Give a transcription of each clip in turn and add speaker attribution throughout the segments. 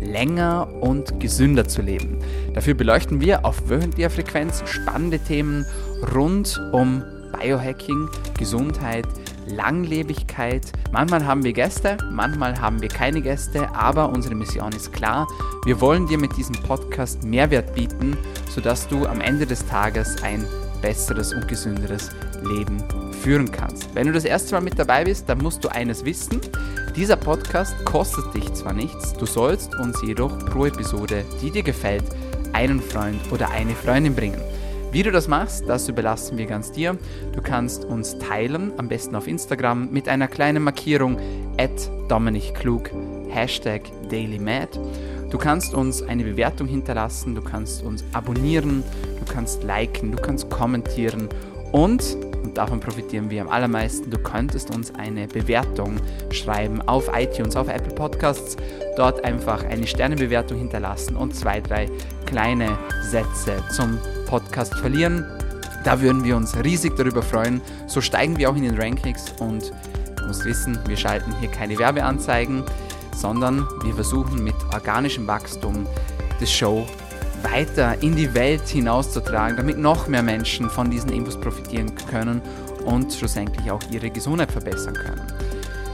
Speaker 1: länger und gesünder zu leben. Dafür beleuchten wir auf wöchentlicher Frequenz spannende Themen rund um Biohacking, Gesundheit, Langlebigkeit. Manchmal haben wir Gäste, manchmal haben wir keine Gäste, aber unsere Mission ist klar. Wir wollen dir mit diesem Podcast Mehrwert bieten, sodass du am Ende des Tages ein besseres und gesünderes Leben führen kannst. Wenn du das erste Mal mit dabei bist, dann musst du eines wissen. Dieser Podcast kostet dich zwar nichts, du sollst uns jedoch pro Episode, die dir gefällt, einen Freund oder eine Freundin bringen. Wie du das machst, das überlassen wir ganz dir. Du kannst uns teilen, am besten auf Instagram, mit einer kleinen Markierung at Klug, Hashtag DailyMad. Du kannst uns eine Bewertung hinterlassen, du kannst uns abonnieren, du kannst liken, du kannst kommentieren und, und davon profitieren wir am allermeisten, du könntest uns eine Bewertung schreiben auf iTunes, auf Apple Podcasts, dort einfach eine Sternebewertung hinterlassen und zwei, drei kleine Sätze zum Podcast verlieren. Da würden wir uns riesig darüber freuen. So steigen wir auch in den Rankings und du musst wissen, wir schalten hier keine Werbeanzeigen, sondern wir versuchen mit organischem Wachstum das Show weiter in die Welt hinauszutragen, damit noch mehr Menschen von diesen Infos profitieren können und schlussendlich auch ihre Gesundheit verbessern können.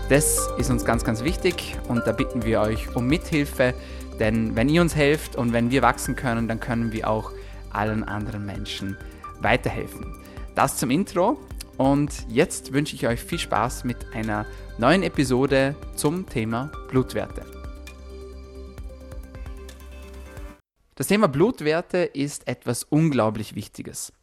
Speaker 1: Das ist uns ganz, ganz wichtig und da bitten wir euch um Mithilfe, denn wenn ihr uns helft und wenn wir wachsen können, dann können wir auch allen anderen Menschen weiterhelfen. Das zum Intro und jetzt wünsche ich euch viel Spaß mit einer neuen Episode zum Thema Blutwerte. Das Thema Blutwerte ist etwas unglaublich Wichtiges.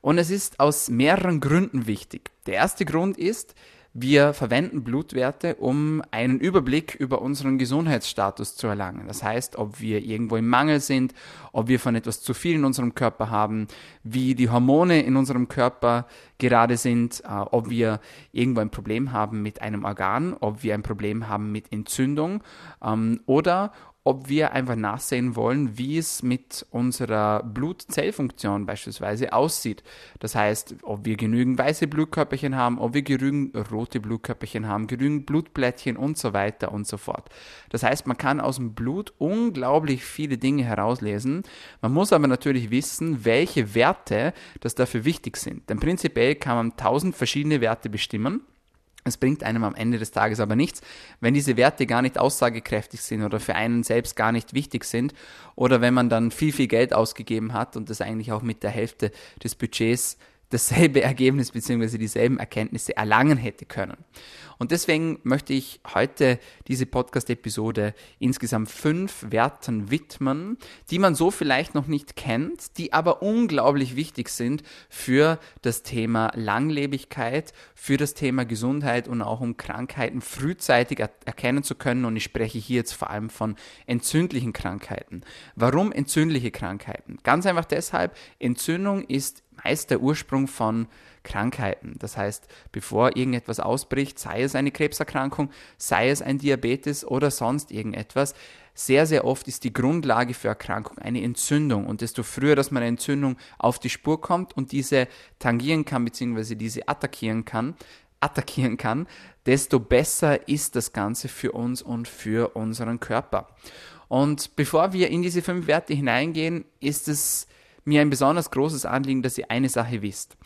Speaker 1: Und es ist aus mehreren Gründen wichtig. Der erste Grund ist, wir verwenden Blutwerte, um einen Überblick über unseren Gesundheitsstatus zu erlangen. Das heißt, ob wir irgendwo im Mangel sind, ob wir von etwas zu viel in unserem Körper haben, wie die Hormone in unserem Körper gerade sind, äh, ob wir irgendwo ein Problem haben mit einem Organ, ob wir ein Problem haben mit Entzündung ähm, oder ob wir einfach nachsehen wollen, wie es mit unserer Blutzellfunktion beispielsweise aussieht. Das heißt, ob wir genügend weiße Blutkörperchen haben, ob wir genügend rote Blutkörperchen haben, genügend Blutplättchen und so weiter und so fort. Das heißt, man kann aus dem Blut unglaublich viele Dinge herauslesen. Man muss aber natürlich wissen, welche Werte das dafür wichtig sind. Denn prinzipiell kann man tausend verschiedene Werte bestimmen es bringt einem am Ende des Tages aber nichts, wenn diese Werte gar nicht aussagekräftig sind oder für einen selbst gar nicht wichtig sind oder wenn man dann viel, viel Geld ausgegeben hat und das eigentlich auch mit der Hälfte des Budgets dasselbe Ergebnis bzw. dieselben Erkenntnisse erlangen hätte können. Und deswegen möchte ich heute diese Podcast-Episode insgesamt fünf Werten widmen, die man so vielleicht noch nicht kennt, die aber unglaublich wichtig sind für das Thema Langlebigkeit, für das Thema Gesundheit und auch um Krankheiten frühzeitig erkennen zu können. Und ich spreche hier jetzt vor allem von entzündlichen Krankheiten. Warum entzündliche Krankheiten? Ganz einfach deshalb, Entzündung ist meist der Ursprung von Krankheiten. Das heißt, bevor irgendetwas ausbricht, sei es eine Krebserkrankung, sei es ein Diabetes oder sonst irgendetwas, sehr, sehr oft ist die Grundlage für Erkrankung eine Entzündung. Und desto früher, dass man eine Entzündung auf die Spur kommt und diese tangieren kann, beziehungsweise diese attackieren kann, attackieren kann, desto besser ist das Ganze für uns und für unseren Körper. Und bevor wir in diese fünf Werte hineingehen, ist es mir ein besonders großes Anliegen, dass ihr eine Sache wisst.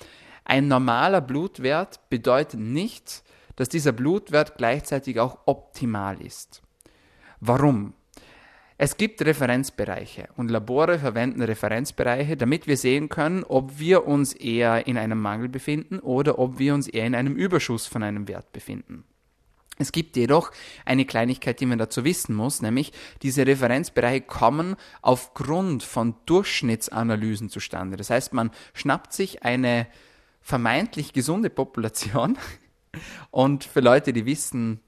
Speaker 1: Ein normaler Blutwert bedeutet nicht, dass dieser Blutwert gleichzeitig auch optimal ist. Warum? Es gibt Referenzbereiche und Labore verwenden Referenzbereiche, damit wir sehen können, ob wir uns eher in einem Mangel befinden oder ob wir uns eher in einem Überschuss von einem Wert befinden. Es gibt jedoch eine Kleinigkeit, die man dazu wissen muss, nämlich diese Referenzbereiche kommen aufgrund von Durchschnittsanalysen zustande. Das heißt, man schnappt sich eine vermeintlich gesunde Population und für Leute, die wissen,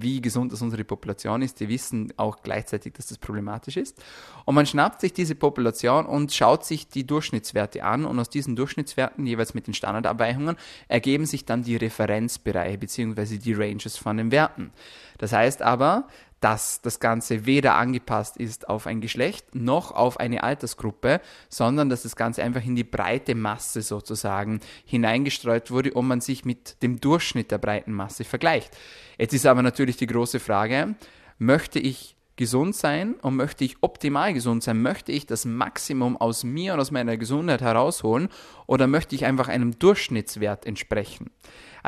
Speaker 1: wie gesund das unsere Population ist, die wissen auch gleichzeitig, dass das problematisch ist. Und man schnappt sich diese Population und schaut sich die Durchschnittswerte an und aus diesen Durchschnittswerten, jeweils mit den Standardabweichungen, ergeben sich dann die Referenzbereiche bzw. die Ranges von den Werten. Das heißt aber, dass das Ganze weder angepasst ist auf ein Geschlecht noch auf eine Altersgruppe, sondern dass das Ganze einfach in die breite Masse sozusagen hineingestreut wurde und man sich mit dem Durchschnitt der breiten Masse vergleicht. Jetzt ist aber natürlich die große Frage, möchte ich gesund sein und möchte ich optimal gesund sein, möchte ich das Maximum aus mir und aus meiner Gesundheit herausholen oder möchte ich einfach einem Durchschnittswert entsprechen?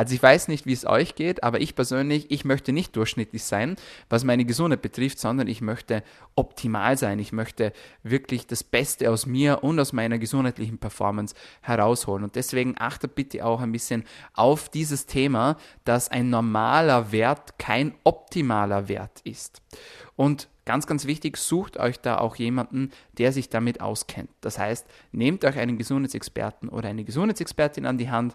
Speaker 1: Also ich weiß nicht, wie es euch geht, aber ich persönlich, ich möchte nicht durchschnittlich sein, was meine Gesundheit betrifft, sondern ich möchte optimal sein. Ich möchte wirklich das Beste aus mir und aus meiner gesundheitlichen Performance herausholen. Und deswegen achtet bitte auch ein bisschen auf dieses Thema, dass ein normaler Wert kein optimaler Wert ist. Und ganz, ganz wichtig, sucht euch da auch jemanden, der sich damit auskennt. Das heißt, nehmt euch einen Gesundheitsexperten oder eine Gesundheitsexpertin an die Hand,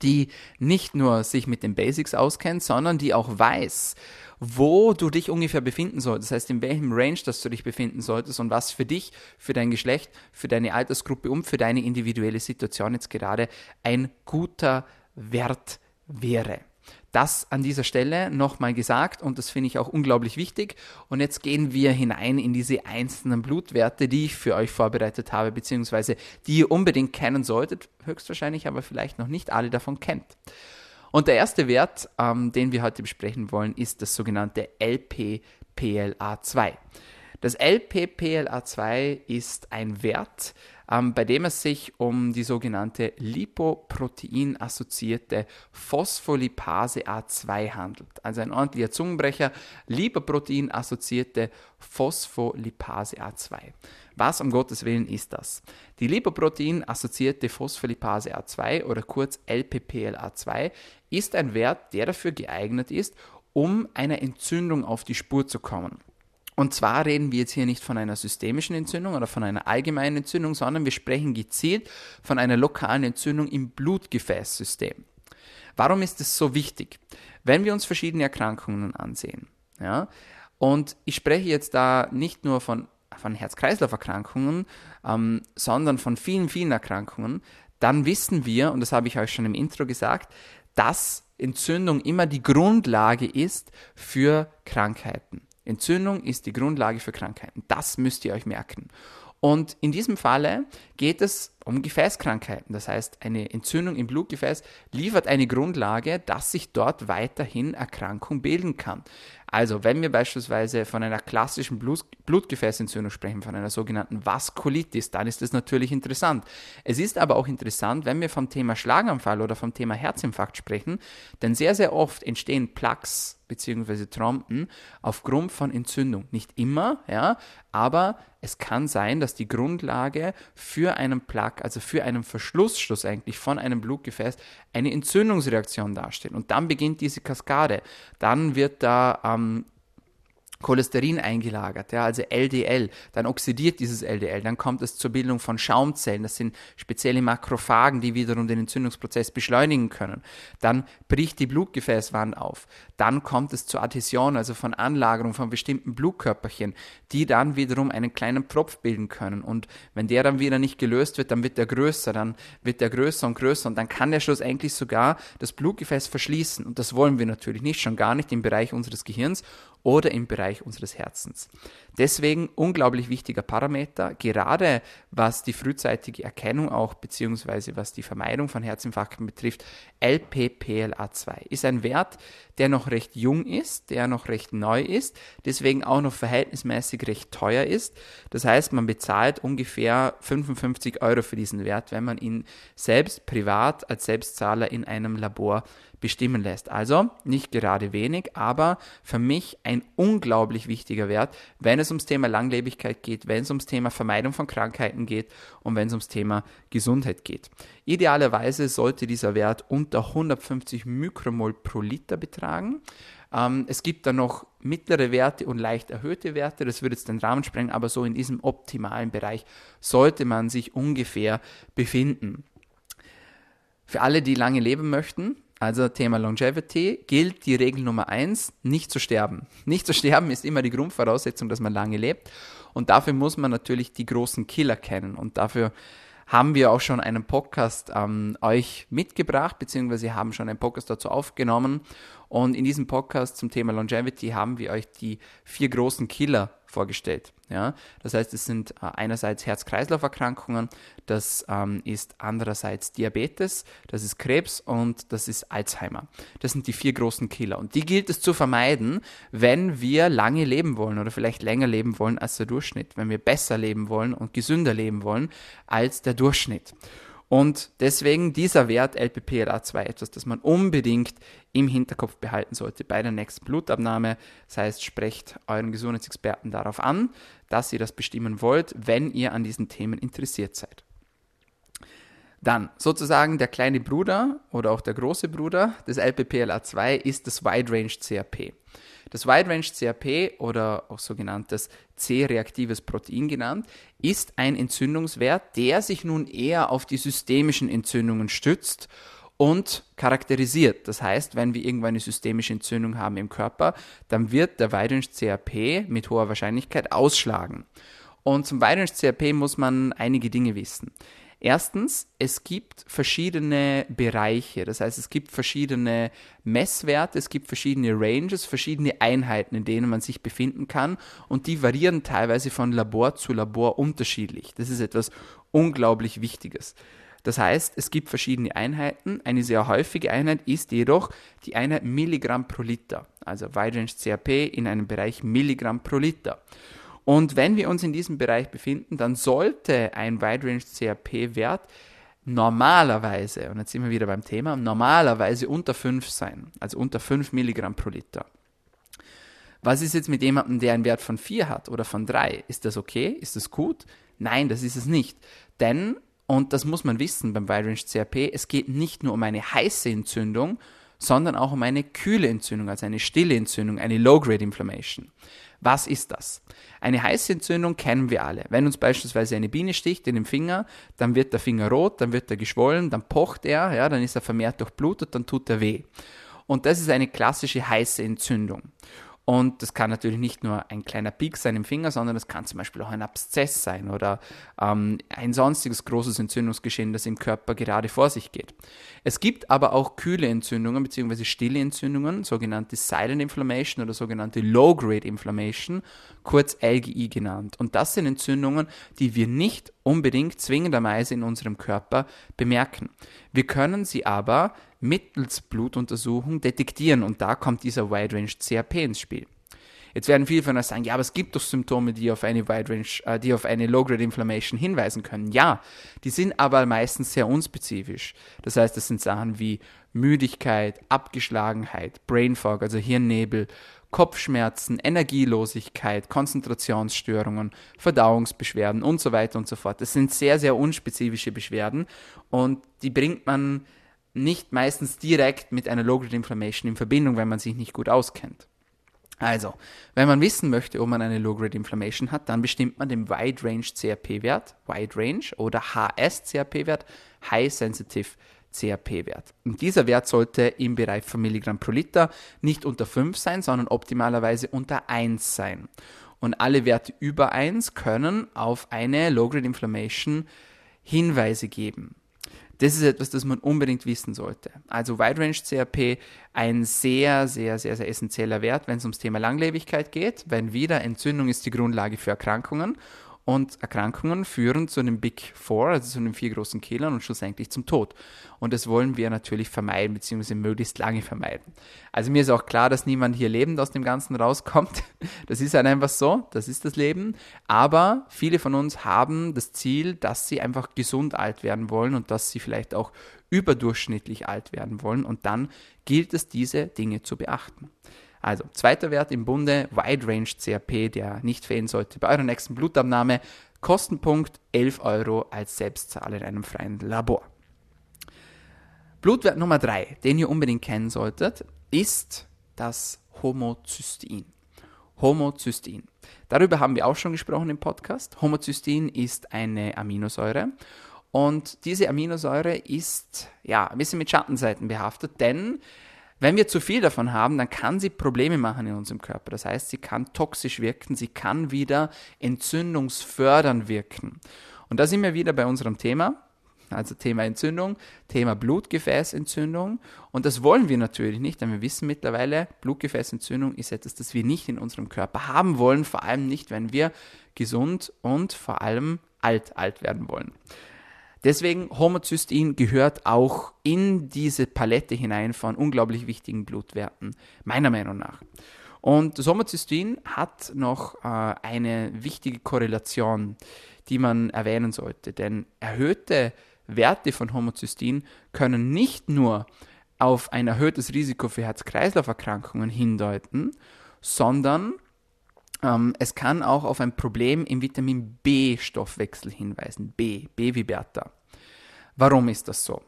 Speaker 1: die nicht nur sich mit den Basics auskennt, sondern die auch weiß, wo du dich ungefähr befinden solltest. Das heißt, in welchem Range, dass du dich befinden solltest und was für dich, für dein Geschlecht, für deine Altersgruppe und für deine individuelle Situation jetzt gerade ein guter Wert wäre. Das an dieser Stelle nochmal gesagt und das finde ich auch unglaublich wichtig. Und jetzt gehen wir hinein in diese einzelnen Blutwerte, die ich für euch vorbereitet habe, beziehungsweise die ihr unbedingt kennen solltet, höchstwahrscheinlich aber vielleicht noch nicht alle davon kennt. Und der erste Wert, ähm, den wir heute besprechen wollen, ist das sogenannte LPPLA2. Das LPPLA2 ist ein Wert, ähm, bei dem es sich um die sogenannte Lipoprotein-assoziierte Phospholipase A2 handelt. Also ein ordentlicher Zungenbrecher, Lipoprotein-assoziierte Phospholipase A2. Was um Gottes Willen ist das? Die Lipoprotein-assoziierte Phospholipase A2 oder kurz LPPLA2 ist ein Wert, der dafür geeignet ist, um einer Entzündung auf die Spur zu kommen. Und zwar reden wir jetzt hier nicht von einer systemischen Entzündung oder von einer allgemeinen Entzündung, sondern wir sprechen gezielt von einer lokalen Entzündung im Blutgefäßsystem. Warum ist es so wichtig? Wenn wir uns verschiedene Erkrankungen ansehen, ja, und ich spreche jetzt da nicht nur von, von Herz-Kreislauf-Erkrankungen, ähm, sondern von vielen, vielen Erkrankungen, dann wissen wir, und das habe ich euch schon im Intro gesagt, dass Entzündung immer die Grundlage ist für Krankheiten. Entzündung ist die Grundlage für Krankheiten. Das müsst ihr euch merken. Und in diesem Falle geht es um Gefäßkrankheiten. Das heißt, eine Entzündung im Blutgefäß liefert eine Grundlage, dass sich dort weiterhin Erkrankung bilden kann. Also, wenn wir beispielsweise von einer klassischen Blut Blutgefäßentzündung sprechen, von einer sogenannten Vaskulitis, dann ist das natürlich interessant. Es ist aber auch interessant, wenn wir vom Thema Schlaganfall oder vom Thema Herzinfarkt sprechen, denn sehr, sehr oft entstehen Plaques bzw. Trompen aufgrund von Entzündung. Nicht immer, ja, aber es kann sein, dass die Grundlage für einen Plaque, also für einen Verschlussschluss eigentlich von einem Blutgefäß, eine Entzündungsreaktion darstellt. Und dann beginnt diese Kaskade. Dann wird da ähm, Cholesterin eingelagert, ja, also LDL, dann oxidiert dieses LDL, dann kommt es zur Bildung von Schaumzellen, das sind spezielle Makrophagen, die wiederum den Entzündungsprozess beschleunigen können. Dann bricht die Blutgefäßwand auf, dann kommt es zur Adhäsion, also von Anlagerung von bestimmten Blutkörperchen, die dann wiederum einen kleinen Tropf bilden können. Und wenn der dann wieder nicht gelöst wird, dann wird der größer, dann wird der größer und größer. Und dann kann der schlussendlich sogar das Blutgefäß verschließen. Und das wollen wir natürlich nicht, schon gar nicht im Bereich unseres Gehirns oder im Bereich unseres Herzens. Deswegen unglaublich wichtiger Parameter, gerade was die frühzeitige Erkennung auch beziehungsweise was die Vermeidung von Herzinfarkten betrifft, LPPLA2 ist ein Wert, der noch recht jung ist, der noch recht neu ist, deswegen auch noch verhältnismäßig recht teuer ist. Das heißt, man bezahlt ungefähr 55 Euro für diesen Wert, wenn man ihn selbst privat als Selbstzahler in einem Labor bestimmen lässt. Also nicht gerade wenig, aber für mich ein unglaublich wichtiger Wert, wenn es ums Thema Langlebigkeit geht, wenn es ums Thema Vermeidung von Krankheiten geht und wenn es ums Thema Gesundheit geht. Idealerweise sollte dieser Wert unter 150 Mikromol pro Liter betragen. Ähm, es gibt dann noch mittlere Werte und leicht erhöhte Werte, das würde jetzt den Rahmen sprengen, aber so in diesem optimalen Bereich sollte man sich ungefähr befinden. Für alle, die lange leben möchten, also Thema Longevity, gilt die Regel Nummer eins: nicht zu sterben. Nicht zu sterben ist immer die Grundvoraussetzung, dass man lange lebt. Und dafür muss man natürlich die großen Killer kennen. Und dafür haben wir auch schon einen Podcast ähm, euch mitgebracht, beziehungsweise haben schon einen Podcast dazu aufgenommen. Und in diesem Podcast zum Thema Longevity haben wir euch die vier großen Killer vorgestellt. Ja? Das heißt, es sind äh, einerseits Herz-Kreislauf-Erkrankungen, das ähm, ist andererseits Diabetes, das ist Krebs und das ist Alzheimer. Das sind die vier großen Killer. Und die gilt es zu vermeiden, wenn wir lange leben wollen oder vielleicht länger leben wollen als der Durchschnitt, wenn wir besser leben wollen und gesünder leben wollen als der Durchschnitt. Und deswegen dieser Wert LPPLA2 etwas, das man unbedingt im Hinterkopf behalten sollte bei der nächsten Blutabnahme. Das heißt, sprecht euren Gesundheitsexperten darauf an, dass ihr das bestimmen wollt, wenn ihr an diesen Themen interessiert seid. Dann sozusagen der kleine Bruder oder auch der große Bruder des LPPLA2 ist das Wide Range CRP. Das Wide Range CRP oder auch sogenanntes C-reaktives Protein genannt, ist ein Entzündungswert, der sich nun eher auf die systemischen Entzündungen stützt und charakterisiert. Das heißt, wenn wir irgendwann eine systemische Entzündung haben im Körper, dann wird der Wide Range CRP mit hoher Wahrscheinlichkeit ausschlagen. Und zum Wide Range CRP muss man einige Dinge wissen. Erstens, es gibt verschiedene Bereiche, das heißt, es gibt verschiedene Messwerte, es gibt verschiedene Ranges, verschiedene Einheiten, in denen man sich befinden kann und die variieren teilweise von Labor zu Labor unterschiedlich. Das ist etwas unglaublich Wichtiges. Das heißt, es gibt verschiedene Einheiten. Eine sehr häufige Einheit ist jedoch die Einheit Milligramm pro Liter, also Wide Range CRP in einem Bereich Milligramm pro Liter. Und wenn wir uns in diesem Bereich befinden, dann sollte ein Wide Range CRP-Wert normalerweise, und jetzt sind wir wieder beim Thema, normalerweise unter 5 sein, also unter 5 Milligramm pro Liter. Was ist jetzt mit jemandem, der einen Wert von 4 hat oder von 3? Ist das okay? Ist das gut? Nein, das ist es nicht. Denn, und das muss man wissen beim Wide Range CRP, es geht nicht nur um eine heiße Entzündung, sondern auch um eine kühle Entzündung, also eine stille Entzündung, eine Low-Grade Inflammation. Was ist das? Eine heiße Entzündung kennen wir alle. Wenn uns beispielsweise eine Biene sticht in den Finger, dann wird der Finger rot, dann wird er geschwollen, dann pocht er, ja, dann ist er vermehrt durchblutet, dann tut er weh. Und das ist eine klassische heiße Entzündung. Und das kann natürlich nicht nur ein kleiner Peak sein im Finger, sondern das kann zum Beispiel auch ein Abszess sein oder ähm, ein sonstiges großes Entzündungsgeschehen, das im Körper gerade vor sich geht. Es gibt aber auch kühle Entzündungen bzw. stille Entzündungen, sogenannte Silent Inflammation oder sogenannte Low-Grade Inflammation, kurz LGI genannt. Und das sind Entzündungen, die wir nicht unbedingt zwingenderweise in unserem Körper bemerken. Wir können sie aber mittels Blutuntersuchung detektieren und da kommt dieser Wide Range CRP ins Spiel. Jetzt werden viele von euch sagen, ja, aber es gibt doch Symptome, die auf eine Wide Range, äh, die auf eine Low-Grade Inflammation hinweisen können. Ja, die sind aber meistens sehr unspezifisch. Das heißt, das sind Sachen wie Müdigkeit, Abgeschlagenheit, Brain Fog, also Hirnnebel, Kopfschmerzen, Energielosigkeit, Konzentrationsstörungen, Verdauungsbeschwerden und so weiter und so fort. Das sind sehr, sehr unspezifische Beschwerden und die bringt man nicht meistens direkt mit einer Low-Grade Inflammation in Verbindung, wenn man sich nicht gut auskennt. Also, wenn man wissen möchte, ob man eine Low-Grade Inflammation hat, dann bestimmt man den Wide Range CRP-Wert, Wide Range oder HS-CRP-Wert, High Sensitive CRP-Wert. Und dieser Wert sollte im Bereich von Milligramm pro Liter nicht unter 5 sein, sondern optimalerweise unter 1 sein. Und alle Werte über 1 können auf eine Low-Grade Inflammation Hinweise geben. Das ist etwas, das man unbedingt wissen sollte. Also Wide Range CRP, ein sehr, sehr, sehr, sehr essentieller Wert, wenn es ums Thema Langlebigkeit geht, wenn wieder Entzündung ist die Grundlage für Erkrankungen und Erkrankungen führen zu den Big Four, also zu den vier großen Killern und schlussendlich zum Tod. Und das wollen wir natürlich vermeiden, beziehungsweise möglichst lange vermeiden. Also mir ist auch klar, dass niemand hier lebend aus dem Ganzen rauskommt. Das ist halt einfach so, das ist das Leben. Aber viele von uns haben das Ziel, dass sie einfach gesund alt werden wollen und dass sie vielleicht auch überdurchschnittlich alt werden wollen. Und dann gilt es, diese Dinge zu beachten. Also, zweiter Wert im Bunde, Wide Range CRP, der nicht fehlen sollte bei eurer nächsten Blutabnahme. Kostenpunkt 11 Euro als Selbstzahl in einem freien Labor. Blutwert Nummer 3, den ihr unbedingt kennen solltet, ist das Homozystein. Homozystein. Darüber haben wir auch schon gesprochen im Podcast. Homozystein ist eine Aminosäure Und diese Aminosäure ist ja ein bisschen mit Schattenseiten behaftet, denn wenn wir zu viel davon haben, dann kann sie Probleme machen in unserem Körper. Das heißt, sie kann toxisch wirken, sie kann wieder entzündungsfördernd wirken. Und da sind wir wieder bei unserem Thema, also Thema Entzündung, Thema Blutgefäßentzündung. Und das wollen wir natürlich nicht, denn wir wissen mittlerweile, Blutgefäßentzündung ist etwas, das wir nicht in unserem Körper haben wollen, vor allem nicht, wenn wir gesund und vor allem alt alt werden wollen. Deswegen Homozystein gehört auch in diese Palette hinein von unglaublich wichtigen Blutwerten, meiner Meinung nach. Und das Homozystein hat noch äh, eine wichtige Korrelation, die man erwähnen sollte, denn erhöhte Werte von Homozystein können nicht nur auf ein erhöhtes Risiko für Herz-Kreislauf-Erkrankungen hindeuten, sondern ähm, es kann auch auf ein Problem im Vitamin B-Stoffwechsel hinweisen. B, B wie Bertha. Warum ist das so?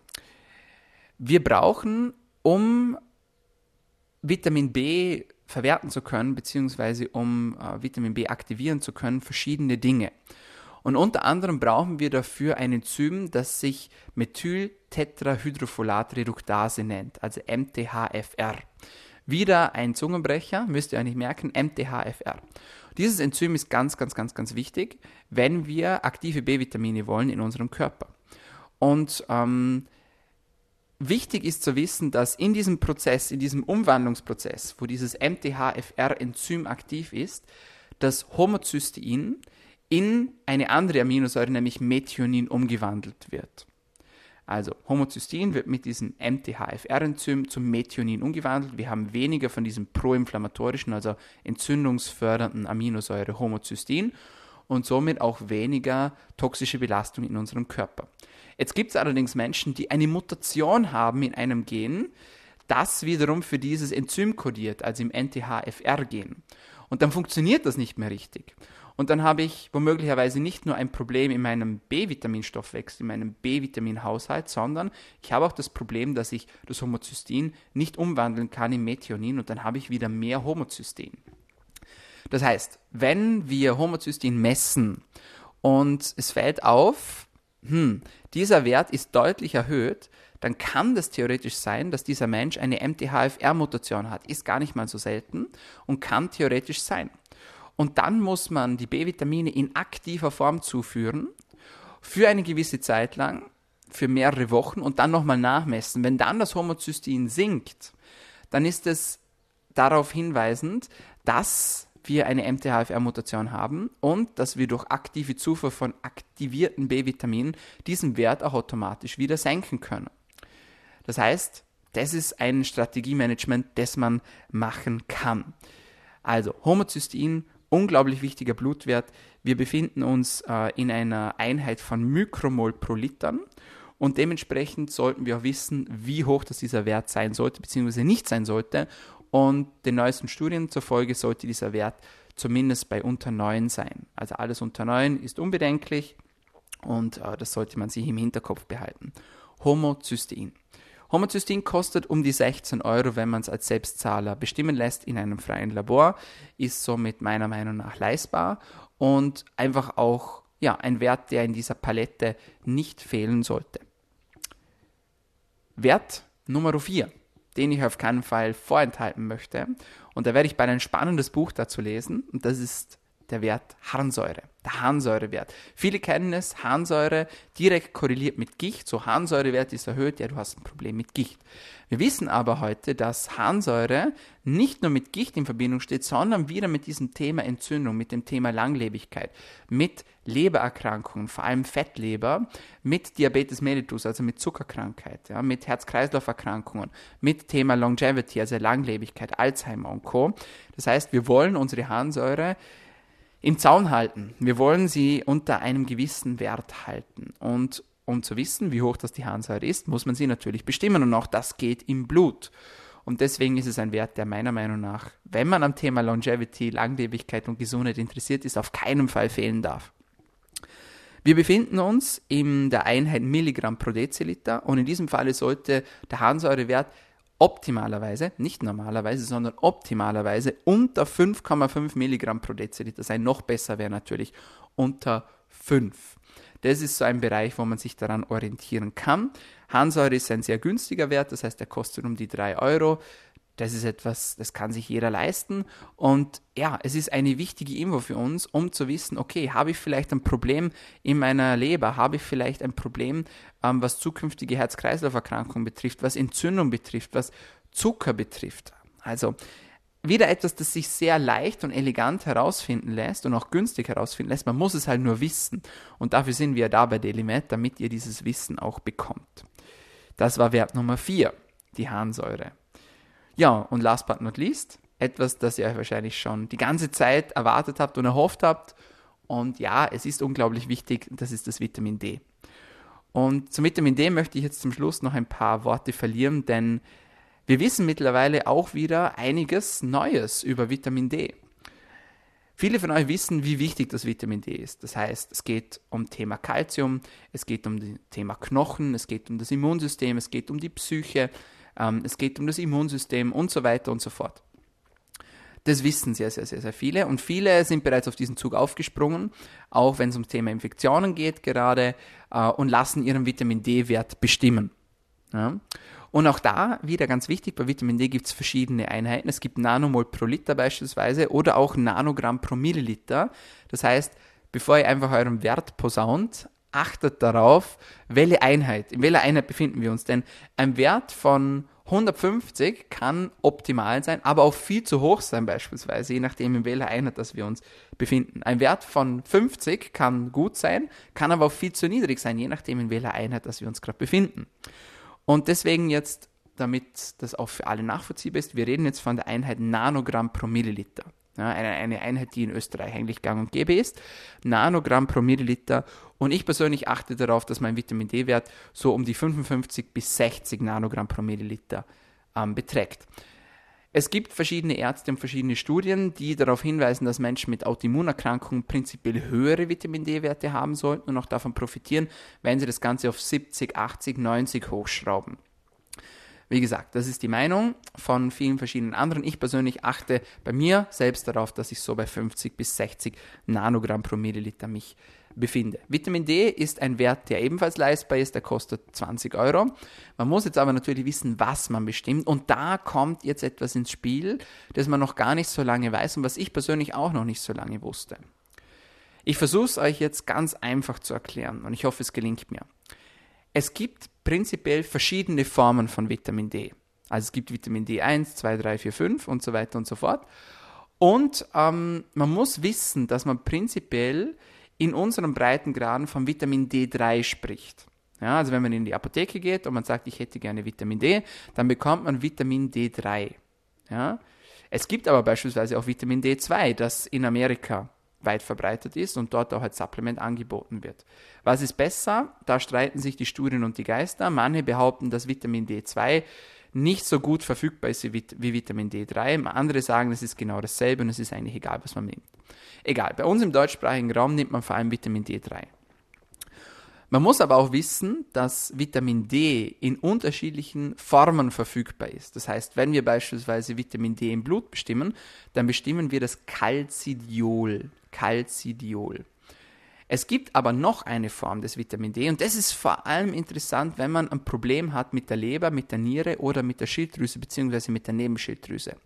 Speaker 1: Wir brauchen, um Vitamin B verwerten zu können, beziehungsweise um äh, Vitamin B aktivieren zu können, verschiedene Dinge. Und unter anderem brauchen wir dafür ein Enzym, das sich Methyltetrahydrofolatreduktase nennt, also MTHFR. Wieder ein Zungenbrecher, müsst ihr eigentlich merken, MTHFR. Dieses Enzym ist ganz, ganz, ganz, ganz wichtig, wenn wir aktive B-Vitamine wollen in unserem Körper. Und ähm, wichtig ist zu wissen, dass in diesem Prozess, in diesem Umwandlungsprozess, wo dieses MTHFR-Enzym aktiv ist, das Homozystein in eine andere Aminosäure, nämlich Methionin, umgewandelt wird. Also Homozystein wird mit diesem MTHFR-Enzym zum Methionin umgewandelt. Wir haben weniger von diesem proinflammatorischen, also entzündungsfördernden Aminosäure Homozystein und somit auch weniger toxische Belastung in unserem Körper. Jetzt gibt es allerdings Menschen, die eine Mutation haben in einem Gen, das wiederum für dieses Enzym kodiert, also im NTHFR-Gen. Und dann funktioniert das nicht mehr richtig. Und dann habe ich womöglicherweise nicht nur ein Problem in meinem B-Vitaminstoffwechsel, in meinem B-Vitaminhaushalt, sondern ich habe auch das Problem, dass ich das Homozystein nicht umwandeln kann in Methionin und dann habe ich wieder mehr Homozystein. Das heißt, wenn wir Homozystein messen und es fällt auf, hm, dieser Wert ist deutlich erhöht, dann kann das theoretisch sein, dass dieser Mensch eine MTHFR-Mutation hat. Ist gar nicht mal so selten und kann theoretisch sein. Und dann muss man die B-Vitamine in aktiver Form zuführen, für eine gewisse Zeit lang, für mehrere Wochen und dann nochmal nachmessen. Wenn dann das Homozystein sinkt, dann ist es darauf hinweisend, dass wir eine MTHFR-Mutation haben und dass wir durch aktive Zufuhr von aktivierten B-Vitaminen diesen Wert auch automatisch wieder senken können. Das heißt, das ist ein Strategiemanagement, das man machen kann. Also Homozystein unglaublich wichtiger Blutwert. Wir befinden uns äh, in einer Einheit von Mikromol pro Litern und dementsprechend sollten wir auch wissen, wie hoch das dieser Wert sein sollte, beziehungsweise nicht sein sollte. Und den neuesten Studien zufolge sollte dieser Wert zumindest bei unter 9 sein. Also alles unter 9 ist unbedenklich und äh, das sollte man sich im Hinterkopf behalten. Homozystein. Homozystein kostet um die 16 Euro, wenn man es als Selbstzahler bestimmen lässt in einem freien Labor, ist somit meiner Meinung nach leistbar und einfach auch ja, ein Wert, der in dieser Palette nicht fehlen sollte. Wert Nummer 4, den ich auf keinen Fall vorenthalten möchte, und da werde ich bald ein spannendes Buch dazu lesen, und das ist der Wert Harnsäure der Harnsäurewert. Viele kennen es, Harnsäure direkt korreliert mit Gicht. So Harnsäurewert ist erhöht, ja, du hast ein Problem mit Gicht. Wir wissen aber heute, dass Harnsäure nicht nur mit Gicht in Verbindung steht, sondern wieder mit diesem Thema Entzündung, mit dem Thema Langlebigkeit, mit Lebererkrankungen, vor allem Fettleber, mit Diabetes mellitus, also mit Zuckerkrankheit, ja, mit Herz-Kreislauf-Erkrankungen, mit Thema Longevity, also Langlebigkeit, Alzheimer und Co. Das heißt, wir wollen unsere Harnsäure im Zaun halten. Wir wollen sie unter einem gewissen Wert halten. Und um zu wissen, wie hoch das die Harnsäure ist, muss man sie natürlich bestimmen. Und auch das geht im Blut. Und deswegen ist es ein Wert, der meiner Meinung nach, wenn man am Thema Longevity, Langlebigkeit und Gesundheit interessiert ist, auf keinen Fall fehlen darf. Wir befinden uns in der Einheit Milligramm pro Deziliter und in diesem Falle sollte der Harnsäurewert optimalerweise, nicht normalerweise, sondern optimalerweise unter 5,5 Milligramm pro Deziliter sein. Noch besser wäre natürlich unter 5. Das ist so ein Bereich, wo man sich daran orientieren kann. Harnsäure ist ein sehr günstiger Wert, das heißt, der kostet um die 3 Euro. Das ist etwas, das kann sich jeder leisten. Und ja, es ist eine wichtige Info für uns, um zu wissen, okay, habe ich vielleicht ein Problem in meiner Leber? Habe ich vielleicht ein Problem, ähm, was zukünftige Herz-Kreislauf-Erkrankungen betrifft, was Entzündung betrifft, was Zucker betrifft? Also, wieder etwas, das sich sehr leicht und elegant herausfinden lässt und auch günstig herausfinden lässt. Man muss es halt nur wissen. Und dafür sind wir da bei Delimet, damit ihr dieses Wissen auch bekommt. Das war Wert Nummer 4, die Harnsäure. Ja, und last but not least, etwas, das ihr euch wahrscheinlich schon die ganze Zeit erwartet habt und erhofft habt. Und ja, es ist unglaublich wichtig, das ist das Vitamin D. Und zum Vitamin D möchte ich jetzt zum Schluss noch ein paar Worte verlieren, denn wir wissen mittlerweile auch wieder einiges Neues über Vitamin D. Viele von euch wissen, wie wichtig das Vitamin D ist. Das heißt, es geht um Thema Kalzium, es geht um das Thema Knochen, es geht um das Immunsystem, es geht um die Psyche, ähm, es geht um das Immunsystem und so weiter und so fort. Das wissen sehr, sehr, sehr, sehr viele und viele sind bereits auf diesen Zug aufgesprungen, auch wenn es ums Thema Infektionen geht gerade äh, und lassen ihren Vitamin D-Wert bestimmen. Ja? Und auch da, wieder ganz wichtig, bei Vitamin D gibt es verschiedene Einheiten. Es gibt Nanomol pro Liter beispielsweise oder auch Nanogramm pro Milliliter. Das heißt, bevor ihr einfach euren Wert posaunt, achtet darauf, welche Einheit, in welcher Einheit befinden wir uns. Denn ein Wert von 150 kann optimal sein, aber auch viel zu hoch sein beispielsweise, je nachdem in welcher Einheit das wir uns befinden. Ein Wert von 50 kann gut sein, kann aber auch viel zu niedrig sein, je nachdem in welcher Einheit das wir uns gerade befinden. Und deswegen jetzt, damit das auch für alle nachvollziehbar ist, wir reden jetzt von der Einheit Nanogramm pro Milliliter. Ja, eine, eine Einheit, die in Österreich eigentlich gang und gäbe ist. Nanogramm pro Milliliter. Und ich persönlich achte darauf, dass mein Vitamin D-Wert so um die 55 bis 60 Nanogramm pro Milliliter ähm, beträgt. Es gibt verschiedene Ärzte und verschiedene Studien, die darauf hinweisen, dass Menschen mit Autoimmunerkrankungen prinzipiell höhere Vitamin D-Werte haben sollten und auch davon profitieren, wenn sie das Ganze auf 70, 80, 90 hochschrauben. Wie gesagt, das ist die Meinung von vielen verschiedenen anderen. Ich persönlich achte bei mir selbst darauf, dass ich so bei 50 bis 60 Nanogramm pro Milliliter mich befinde. Vitamin D ist ein Wert, der ebenfalls leistbar ist, der kostet 20 Euro. Man muss jetzt aber natürlich wissen, was man bestimmt und da kommt jetzt etwas ins Spiel, das man noch gar nicht so lange weiß und was ich persönlich auch noch nicht so lange wusste. Ich versuche es euch jetzt ganz einfach zu erklären und ich hoffe, es gelingt mir. Es gibt prinzipiell verschiedene Formen von Vitamin D. Also es gibt Vitamin D1, 2, 3, 4, 5 und so weiter und so fort. Und ähm, man muss wissen, dass man prinzipiell in unseren Breitengraden von Vitamin D3 spricht. Ja, also wenn man in die Apotheke geht und man sagt, ich hätte gerne Vitamin D, dann bekommt man Vitamin D3. Ja? Es gibt aber beispielsweise auch Vitamin D2, das in Amerika weit verbreitet ist und dort auch als Supplement angeboten wird. Was ist besser? Da streiten sich die Studien und die Geister. Manche behaupten, dass Vitamin D2 nicht so gut verfügbar ist wie, Vitamin D3. Andere sagen, es ist genau dasselbe und es ist eigentlich egal, was man nimmt. Egal, bei uns im deutschsprachigen Raum nimmt man vor allem Vitamin D3. Man muss aber auch wissen, dass Vitamin D in unterschiedlichen Formen verfügbar ist. Das heißt, wenn wir beispielsweise Vitamin D im Blut bestimmen, dann bestimmen wir das Calcidiol. Calcidiol. Es gibt aber noch eine Form des Vitamin D und das ist vor allem interessant, wenn man ein Problem hat mit der Leber, mit der Niere oder mit der Schilddrüse bzw. mit der Nebenschilddrüse.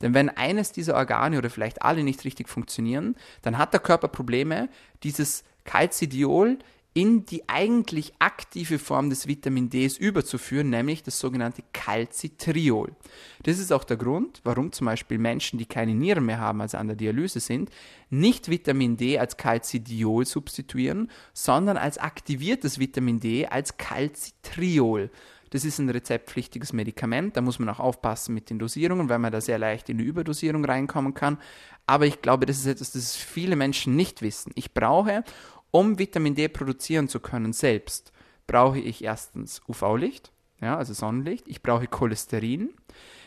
Speaker 1: Denn wenn eines dieser Organe oder vielleicht alle nicht richtig funktionieren, dann hat der Körper Probleme, dieses Calcidiol in die eigentlich aktive Form des Vitamin Ds überzuführen, nämlich das sogenannte Calcitriol. Das ist auch der Grund, warum zum Beispiel Menschen, die keine Nieren mehr haben, also an der Dialyse sind, nicht Vitamin D als Calcidiol substituieren, sondern als aktiviertes Vitamin D als Calcitriol. Das ist ein rezeptpflichtiges Medikament, da muss man auch aufpassen mit den Dosierungen, weil man da sehr leicht in die Überdosierung reinkommen kann. Aber ich glaube, das ist etwas, das viele Menschen nicht wissen. Ich brauche, um Vitamin D produzieren zu können selbst, brauche ich erstens UV-Licht, ja, also Sonnenlicht, ich brauche Cholesterin,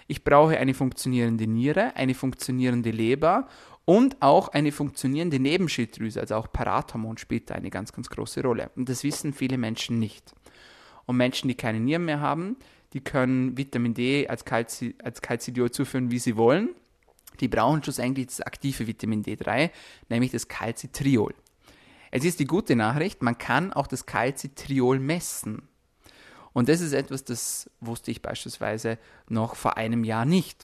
Speaker 1: ich brauche eine funktionierende Niere, eine funktionierende Leber und auch eine funktionierende Nebenschilddrüse, also auch Parathormon spielt da eine ganz, ganz große Rolle. Und das wissen viele Menschen nicht. Und Menschen, die keine Nieren mehr haben, die können Vitamin D als, Calci als Calcidiol zuführen, wie sie wollen. Die brauchen schlussendlich das aktive Vitamin D3, nämlich das Calcitriol. Es ist die gute Nachricht, man kann auch das Calcitriol messen. Und das ist etwas, das wusste ich beispielsweise noch vor einem Jahr nicht.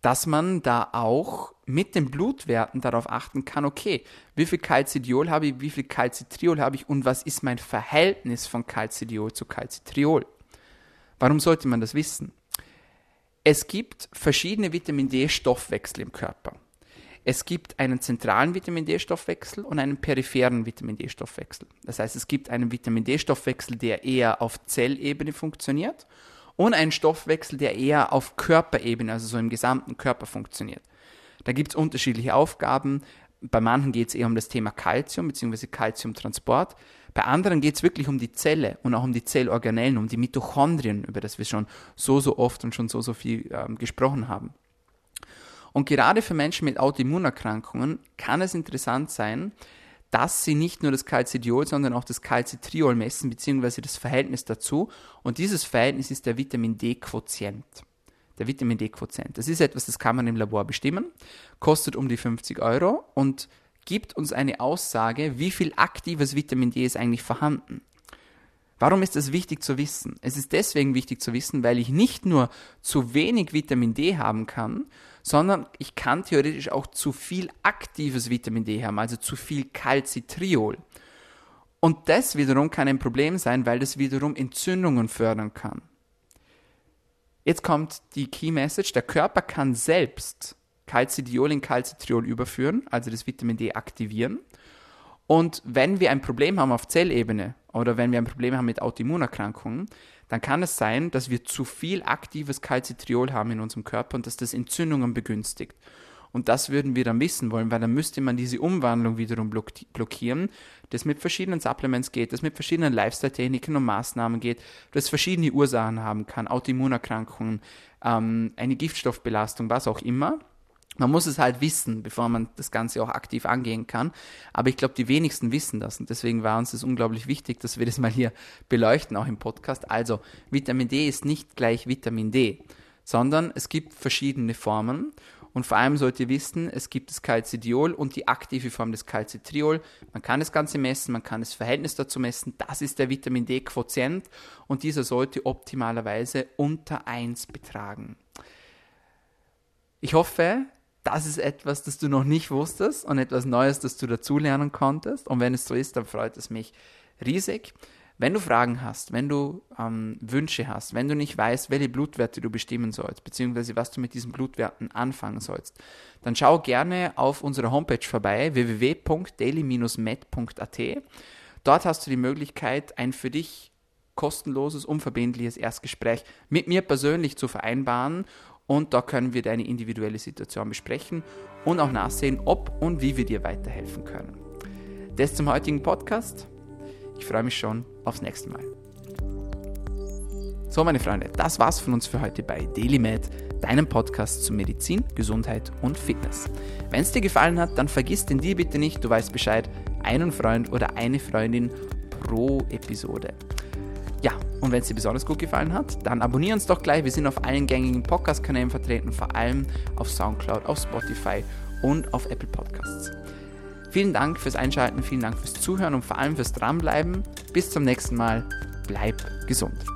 Speaker 1: Dass man da auch mit den Blutwerten darauf achten kann, okay, wie viel Calcidiol habe ich, wie viel Calcitriol habe ich und was ist mein Verhältnis von Calcidiol zu Calcitriol. Warum sollte man das wissen? Es gibt verschiedene Vitamin D-Stoffwechsel im Körper. Es gibt einen zentralen Vitamin D-Stoffwechsel und einen peripheren Vitamin D-Stoffwechsel. Das heißt, es gibt einen Vitamin D-Stoffwechsel, der eher auf Zellebene funktioniert und einen Stoffwechsel, der eher auf Körperebene, also so im gesamten Körper funktioniert. Da gibt es unterschiedliche Aufgaben. Bei manchen geht es eher um das Thema Kalzium bzw. Kalziumtransport. Bei anderen geht es wirklich um die Zelle und auch um die Zellorganellen, um die Mitochondrien, über das wir schon so, so oft und schon so, so viel ähm, gesprochen haben. Und gerade für Menschen mit Autoimmunerkrankungen kann es interessant sein, dass sie nicht nur das Calcidiol, sondern auch das Calcitriol messen, beziehungsweise das Verhältnis dazu. Und dieses Verhältnis ist der Vitamin D-Quotient. Der Vitamin D-Quotient. Das ist etwas, das kann man im Labor bestimmen, kostet um die 50 Euro und gibt uns eine Aussage, wie viel aktives Vitamin D ist eigentlich vorhanden. Warum ist das wichtig zu wissen? Es ist deswegen wichtig zu wissen, weil ich nicht nur zu wenig Vitamin D haben kann, sondern ich kann theoretisch auch zu viel aktives Vitamin D haben, also zu viel Calcitriol. Und das wiederum kann ein Problem sein, weil das wiederum Entzündungen fördern kann. Jetzt kommt die Key Message, der Körper kann selbst Calcidiol in Calcitriol überführen, also das Vitamin D aktivieren. Und wenn wir ein Problem haben auf Zellebene oder wenn wir ein Problem haben mit Autoimmunerkrankungen, dann kann es sein, dass wir zu viel aktives Calcitriol haben in unserem Körper und dass das Entzündungen begünstigt. Und das würden wir dann wissen wollen, weil dann müsste man diese Umwandlung wiederum blockieren, das mit verschiedenen Supplements geht, das mit verschiedenen Lifestyle-Techniken und Maßnahmen geht, das verschiedene Ursachen haben kann, Autoimmunerkrankungen, ähm, eine Giftstoffbelastung, was auch immer. Man muss es halt wissen, bevor man das Ganze auch aktiv angehen kann. Aber ich glaube, die wenigsten wissen das und deswegen war uns das unglaublich wichtig, dass wir das mal hier beleuchten, auch im Podcast. Also, Vitamin D ist nicht gleich Vitamin D, sondern es gibt verschiedene Formen und vor allem sollt ihr wissen, es gibt das Calcidiol und die aktive Form des Calcitriol. Man kann das Ganze messen, man kann das Verhältnis dazu messen. Das ist der Vitamin D-Quotient und dieser sollte optimalerweise unter 1 betragen. Ich hoffe, das ist etwas, das du noch nicht wusstest und etwas Neues, das du dazulernen konntest. Und wenn es so ist, dann freut es mich riesig. Wenn du Fragen hast, wenn du ähm, Wünsche hast, wenn du nicht weißt, welche Blutwerte du bestimmen sollst, beziehungsweise was du mit diesen Blutwerten anfangen sollst, dann schau gerne auf unserer Homepage vorbei, www.daily-med.at. Dort hast du die Möglichkeit, ein für dich kostenloses, unverbindliches Erstgespräch mit mir persönlich zu vereinbaren und da können wir deine individuelle Situation besprechen und auch nachsehen, ob und wie wir dir weiterhelfen können. Das zum heutigen Podcast. Ich freue mich schon aufs nächste Mal. So, meine Freunde, das war's von uns für heute bei DailyMed, deinem Podcast zu Medizin, Gesundheit und Fitness. Wenn es dir gefallen hat, dann vergiss den dir bitte nicht, du weißt Bescheid, einen Freund oder eine Freundin pro Episode. Ja, und wenn es dir besonders gut gefallen hat, dann abonniere uns doch gleich. Wir sind auf allen gängigen Podcast-Kanälen vertreten, vor allem auf Soundcloud, auf Spotify und auf Apple Podcasts. Vielen Dank fürs Einschalten, vielen Dank fürs Zuhören und vor allem fürs Dranbleiben. Bis zum nächsten Mal. Bleib gesund.